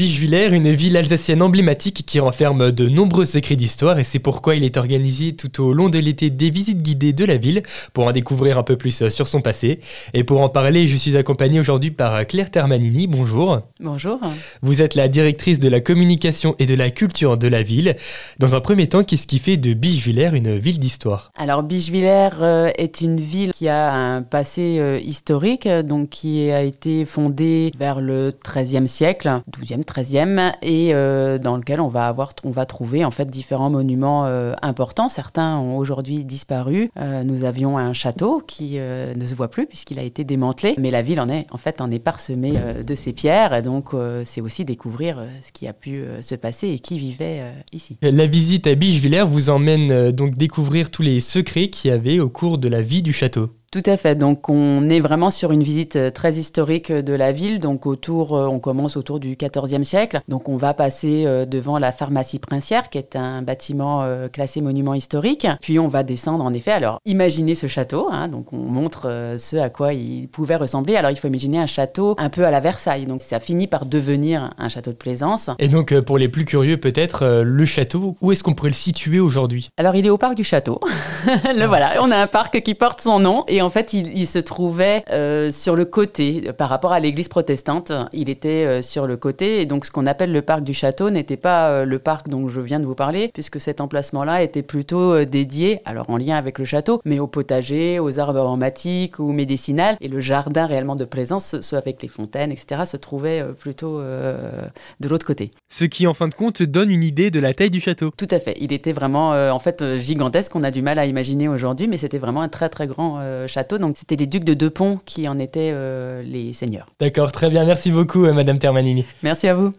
Bichevillers, une ville alsacienne emblématique qui renferme de nombreux secrets d'histoire et c'est pourquoi il est organisé tout au long de l'été des visites guidées de la ville pour en découvrir un peu plus sur son passé. Et pour en parler, je suis accompagné aujourd'hui par Claire Termanini. Bonjour. Bonjour. Vous êtes la directrice de la communication et de la culture de la ville. Dans un premier temps, qu'est-ce qui fait de Bichevillers une ville d'histoire? Alors Bichevillers euh, est une ville qui a un passé euh, historique, donc qui a été fondée vers le XIIIe siècle, 12e 13e, et euh, dans lequel on va, avoir, on va trouver en fait différents monuments euh, importants. Certains ont aujourd'hui disparu. Euh, nous avions un château qui ne se voit plus puisqu'il a été démantelé, mais la ville en est en fait en est parsemée de ces pierres, et donc c'est aussi découvrir ce qui a pu se passer et qui vivait ici. La visite à Bichevillers vous emmène donc découvrir tous les secrets qu'il y avait au cours de la vie du château. Tout à fait. Donc, on est vraiment sur une visite euh, très historique de la ville. Donc, autour, euh, on commence autour du XIVe siècle. Donc, on va passer euh, devant la pharmacie princière, qui est un bâtiment classé monument historique. Puis, on va descendre, en effet. Alors, imaginez ce château. Hein. donc, on montre ce à quoi il pouvait ressembler. Alors, il faut imaginer un château un peu à la Versailles. Donc, ça finit par devenir un château de plaisance. Et donc, pour les plus curieux, peut-être, le château, où est-ce qu'on pourrait le situer aujourd'hui? Alors, il est au parc du château. le voilà. On a un parc qui porte son nom. Et en fait, il, se trouvait euh, sur le côté par rapport à l'église protestante. Il était euh, sur le côté. Et donc, ce qu'on appelle le parc du château n'était pas euh, le parc dont je viens de vous parler, puisque cet emplacement-là était plutôt dédié, alors en lien avec le château, mais au potager, aux arbres aromatiques ou médicinales. Et le jardin réellement de plaisance, soit avec les fontaines, etc., se trouvait plutôt de l'autre côté. Ce qui, en fin de compte, donne une idée de la taille du château. Tout à fait. Il était vraiment, en fait, gigantesque. On a du mal à imaginer aujourd'hui, mais c'était vraiment un très très grand château. Donc c'était les ducs de Deux Ponts qui en étaient euh, les seigneurs. D'accord, très bien. Merci beaucoup, euh, Madame Termanini. Merci à vous.